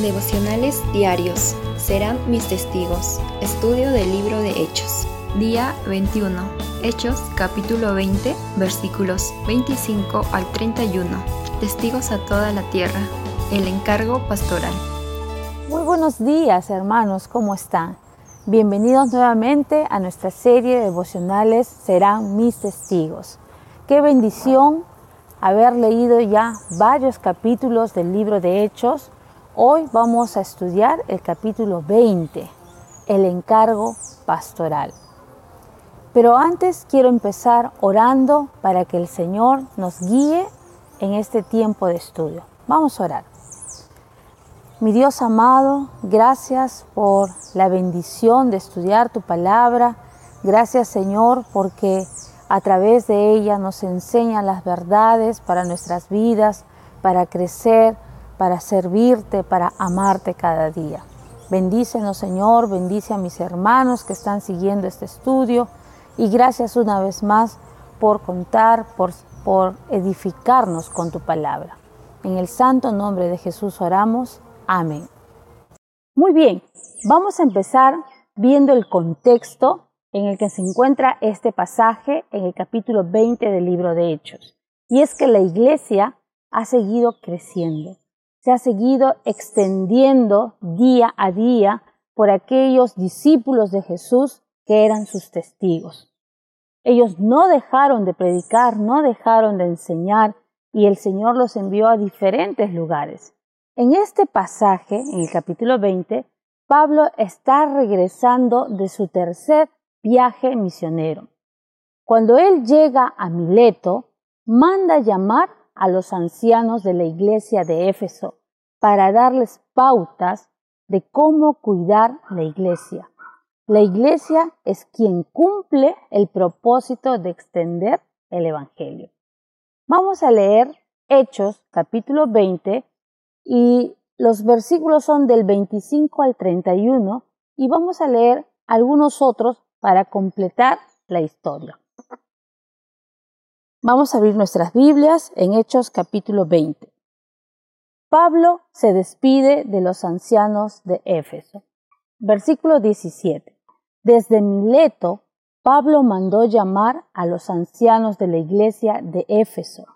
Devocionales diarios. Serán mis testigos. Estudio del libro de Hechos. Día 21. Hechos capítulo 20 versículos 25 al 31. Testigos a toda la tierra. El encargo pastoral. Muy buenos días hermanos, ¿cómo están? Bienvenidos nuevamente a nuestra serie de devocionales Serán mis testigos. Qué bendición haber leído ya varios capítulos del libro de Hechos Hoy vamos a estudiar el capítulo 20, el encargo pastoral. Pero antes quiero empezar orando para que el Señor nos guíe en este tiempo de estudio. Vamos a orar. Mi Dios amado, gracias por la bendición de estudiar tu palabra. Gracias Señor porque a través de ella nos enseñan las verdades para nuestras vidas, para crecer para servirte, para amarte cada día. Bendícenos, Señor, bendice a mis hermanos que están siguiendo este estudio y gracias una vez más por contar, por, por edificarnos con tu palabra. En el santo nombre de Jesús oramos. Amén. Muy bien, vamos a empezar viendo el contexto en el que se encuentra este pasaje en el capítulo 20 del libro de Hechos. Y es que la iglesia ha seguido creciendo se ha seguido extendiendo día a día por aquellos discípulos de Jesús que eran sus testigos. Ellos no dejaron de predicar, no dejaron de enseñar y el Señor los envió a diferentes lugares. En este pasaje, en el capítulo 20, Pablo está regresando de su tercer viaje misionero. Cuando él llega a Mileto, manda llamar a los ancianos de la iglesia de Éfeso para darles pautas de cómo cuidar la iglesia. La iglesia es quien cumple el propósito de extender el Evangelio. Vamos a leer Hechos capítulo 20 y los versículos son del 25 al 31 y vamos a leer algunos otros para completar la historia. Vamos a abrir nuestras Biblias en Hechos capítulo 20. Pablo se despide de los ancianos de Éfeso. Versículo 17. Desde Mileto, Pablo mandó llamar a los ancianos de la iglesia de Éfeso.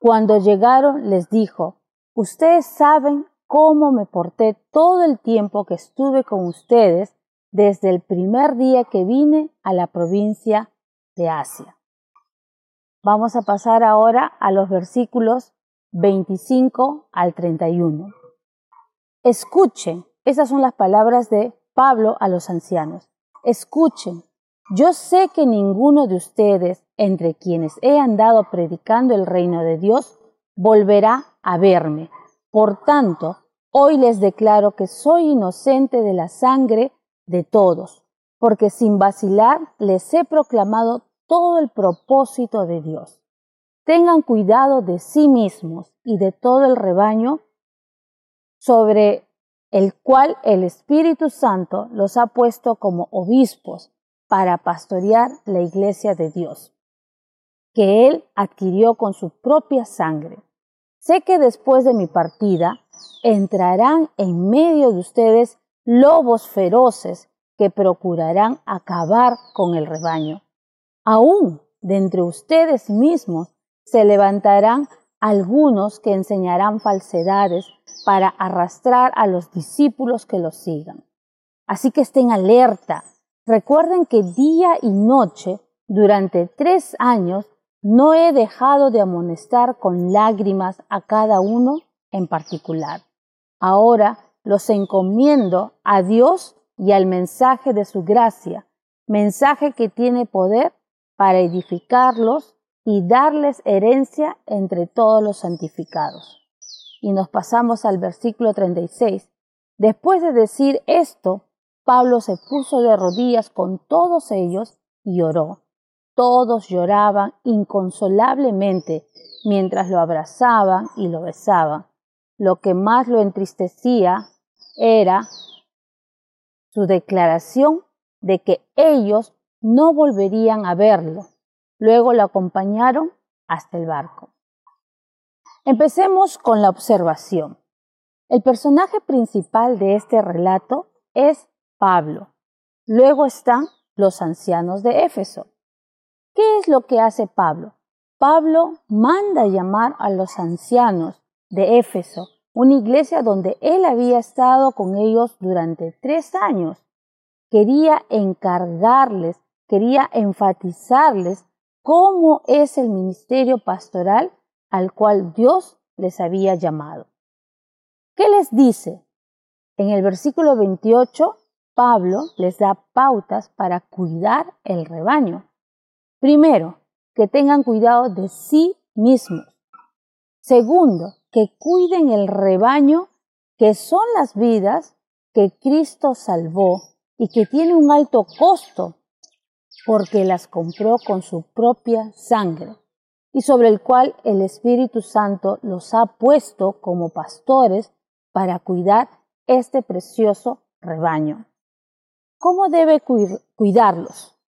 Cuando llegaron les dijo, Ustedes saben cómo me porté todo el tiempo que estuve con ustedes desde el primer día que vine a la provincia de Asia. Vamos a pasar ahora a los versículos 25 al 31. Escuchen, esas son las palabras de Pablo a los ancianos. Escuchen, yo sé que ninguno de ustedes, entre quienes he andado predicando el reino de Dios, volverá a verme. Por tanto, hoy les declaro que soy inocente de la sangre de todos, porque sin vacilar les he proclamado todo el propósito de Dios. Tengan cuidado de sí mismos y de todo el rebaño sobre el cual el Espíritu Santo los ha puesto como obispos para pastorear la iglesia de Dios, que Él adquirió con su propia sangre. Sé que después de mi partida entrarán en medio de ustedes lobos feroces que procurarán acabar con el rebaño. Aún de entre ustedes mismos se levantarán algunos que enseñarán falsedades para arrastrar a los discípulos que los sigan. Así que estén alerta. Recuerden que día y noche, durante tres años, no he dejado de amonestar con lágrimas a cada uno en particular. Ahora los encomiendo a Dios y al mensaje de su gracia, mensaje que tiene poder para edificarlos y darles herencia entre todos los santificados. Y nos pasamos al versículo 36. Después de decir esto, Pablo se puso de rodillas con todos ellos y oró. Todos lloraban inconsolablemente mientras lo abrazaban y lo besaban. Lo que más lo entristecía era su declaración de que ellos no volverían a verlo. Luego lo acompañaron hasta el barco. Empecemos con la observación. El personaje principal de este relato es Pablo. Luego están los ancianos de Éfeso. ¿Qué es lo que hace Pablo? Pablo manda llamar a los ancianos de Éfeso, una iglesia donde él había estado con ellos durante tres años. Quería encargarles, quería enfatizarles cómo es el ministerio pastoral al cual Dios les había llamado. ¿Qué les dice? En el versículo 28, Pablo les da pautas para cuidar el rebaño. Primero, que tengan cuidado de sí mismos. Segundo, que cuiden el rebaño, que son las vidas que Cristo salvó y que tiene un alto costo porque las compró con su propia sangre y sobre el cual el Espíritu Santo los ha puesto como pastores para cuidar este precioso rebaño. ¿Cómo debe cuidarlos?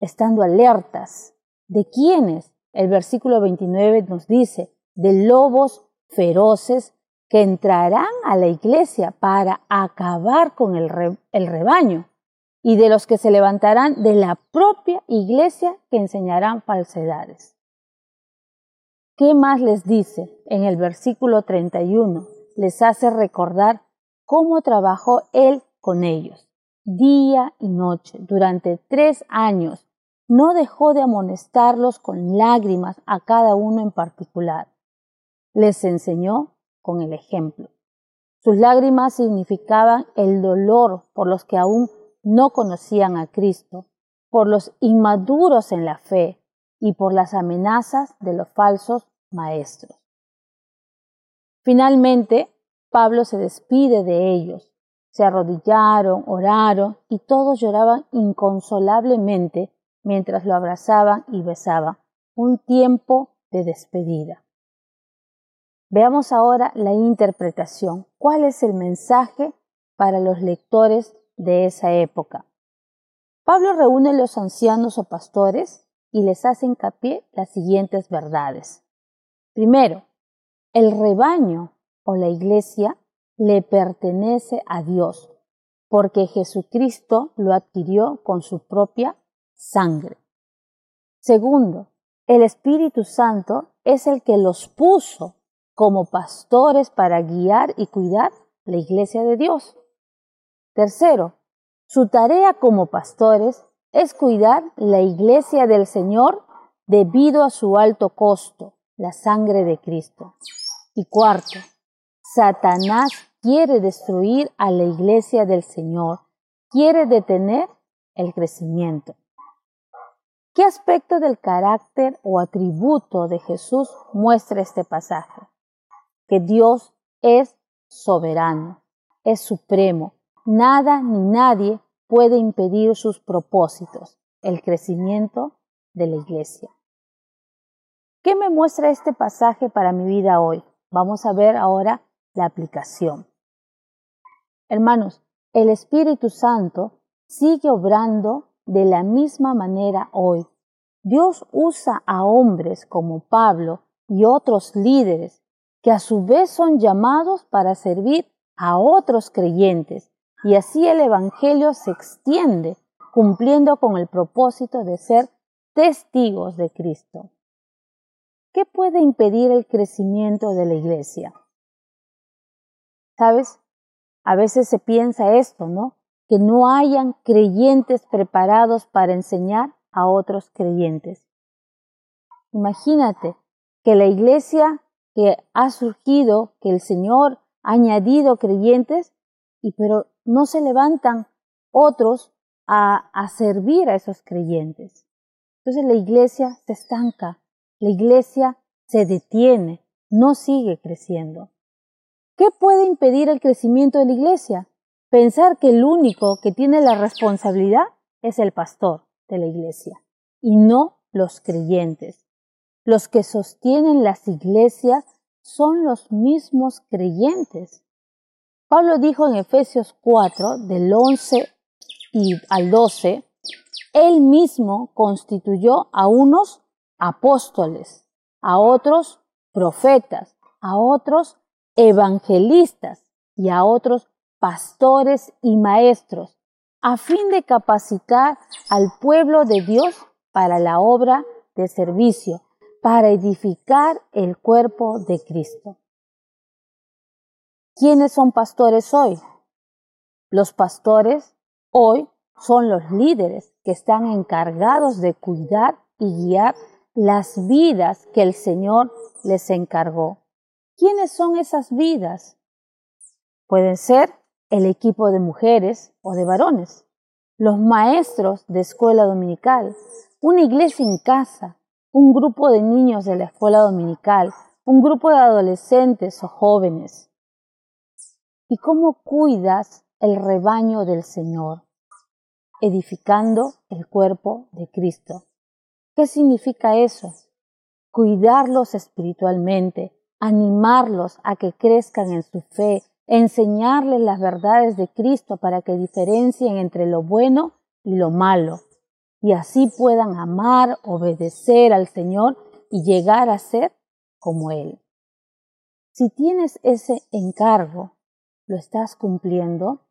Estando alertas. ¿De quiénes? El versículo 29 nos dice, de lobos feroces que entrarán a la iglesia para acabar con el, el rebaño y de los que se levantarán de la propia iglesia que enseñarán falsedades. ¿Qué más les dice? En el versículo 31 les hace recordar cómo trabajó Él con ellos, día y noche, durante tres años. No dejó de amonestarlos con lágrimas a cada uno en particular. Les enseñó con el ejemplo. Sus lágrimas significaban el dolor por los que aún no conocían a Cristo, por los inmaduros en la fe y por las amenazas de los falsos maestros. Finalmente, Pablo se despide de ellos. Se arrodillaron, oraron y todos lloraban inconsolablemente mientras lo abrazaban y besaban. Un tiempo de despedida. Veamos ahora la interpretación. ¿Cuál es el mensaje para los lectores de esa época. Pablo reúne a los ancianos o pastores y les hace hincapié las siguientes verdades. Primero, el rebaño o la iglesia le pertenece a Dios, porque Jesucristo lo adquirió con su propia sangre. Segundo, el Espíritu Santo es el que los puso como pastores para guiar y cuidar la iglesia de Dios. Tercero, su tarea como pastores es cuidar la iglesia del Señor debido a su alto costo, la sangre de Cristo. Y cuarto, Satanás quiere destruir a la iglesia del Señor, quiere detener el crecimiento. ¿Qué aspecto del carácter o atributo de Jesús muestra este pasaje? Que Dios es soberano, es supremo, Nada ni nadie puede impedir sus propósitos, el crecimiento de la iglesia. ¿Qué me muestra este pasaje para mi vida hoy? Vamos a ver ahora la aplicación. Hermanos, el Espíritu Santo sigue obrando de la misma manera hoy. Dios usa a hombres como Pablo y otros líderes que a su vez son llamados para servir a otros creyentes y así el Evangelio se extiende, cumpliendo con el propósito de ser testigos de Cristo. ¿Qué puede impedir el crecimiento de la iglesia? ¿Sabes? A veces se piensa esto, ¿no? Que no hayan creyentes preparados para enseñar a otros creyentes. Imagínate que la iglesia que ha surgido, que el Señor ha añadido creyentes, y pero no se levantan otros a, a servir a esos creyentes. Entonces la iglesia se estanca, la iglesia se detiene, no sigue creciendo. ¿Qué puede impedir el crecimiento de la iglesia? Pensar que el único que tiene la responsabilidad es el pastor de la iglesia y no los creyentes. Los que sostienen las iglesias son los mismos creyentes. Pablo dijo en Efesios 4, del 11 y al 12, él mismo constituyó a unos apóstoles, a otros profetas, a otros evangelistas y a otros pastores y maestros, a fin de capacitar al pueblo de Dios para la obra de servicio, para edificar el cuerpo de Cristo. ¿Quiénes son pastores hoy? Los pastores hoy son los líderes que están encargados de cuidar y guiar las vidas que el Señor les encargó. ¿Quiénes son esas vidas? Pueden ser el equipo de mujeres o de varones, los maestros de escuela dominical, una iglesia en casa, un grupo de niños de la escuela dominical, un grupo de adolescentes o jóvenes. ¿Y cómo cuidas el rebaño del Señor? Edificando el cuerpo de Cristo. ¿Qué significa eso? Cuidarlos espiritualmente, animarlos a que crezcan en su fe, enseñarles las verdades de Cristo para que diferencien entre lo bueno y lo malo, y así puedan amar, obedecer al Señor y llegar a ser como Él. Si tienes ese encargo, ¿lo estás cumpliendo?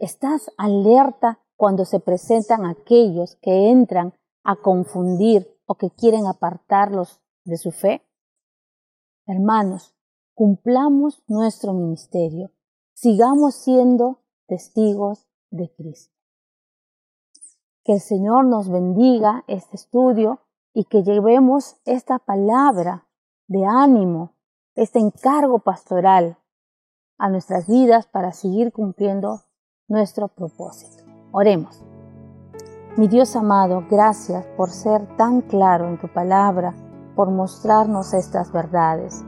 ¿Estás alerta cuando se presentan aquellos que entran a confundir o que quieren apartarlos de su fe? Hermanos, cumplamos nuestro ministerio, sigamos siendo testigos de Cristo. Que el Señor nos bendiga este estudio y que llevemos esta palabra de ánimo, este encargo pastoral a nuestras vidas para seguir cumpliendo nuestro propósito. Oremos. Mi Dios amado, gracias por ser tan claro en tu palabra, por mostrarnos estas verdades.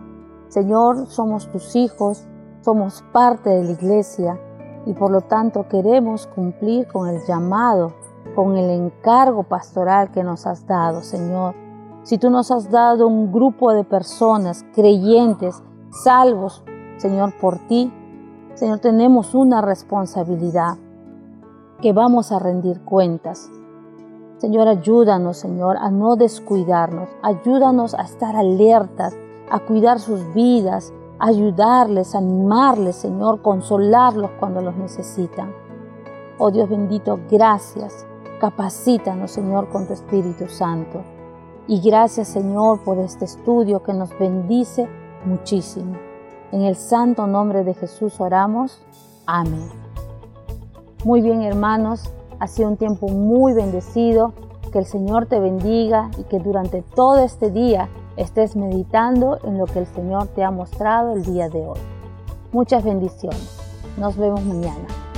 Señor, somos tus hijos, somos parte de la iglesia y por lo tanto queremos cumplir con el llamado, con el encargo pastoral que nos has dado, Señor. Si tú nos has dado un grupo de personas creyentes, salvos, Señor, por ti, Señor, tenemos una responsabilidad que vamos a rendir cuentas. Señor, ayúdanos, Señor, a no descuidarnos. Ayúdanos a estar alertas a cuidar sus vidas, ayudarles, animarles, Señor, consolarlos cuando los necesitan. Oh Dios bendito, gracias. Capacítanos, Señor, con tu Espíritu Santo. Y gracias, Señor, por este estudio que nos bendice muchísimo. En el santo nombre de Jesús oramos. Amén. Muy bien, hermanos, ha sido un tiempo muy bendecido. Que el Señor te bendiga y que durante todo este día estés meditando en lo que el Señor te ha mostrado el día de hoy. Muchas bendiciones. Nos vemos mañana.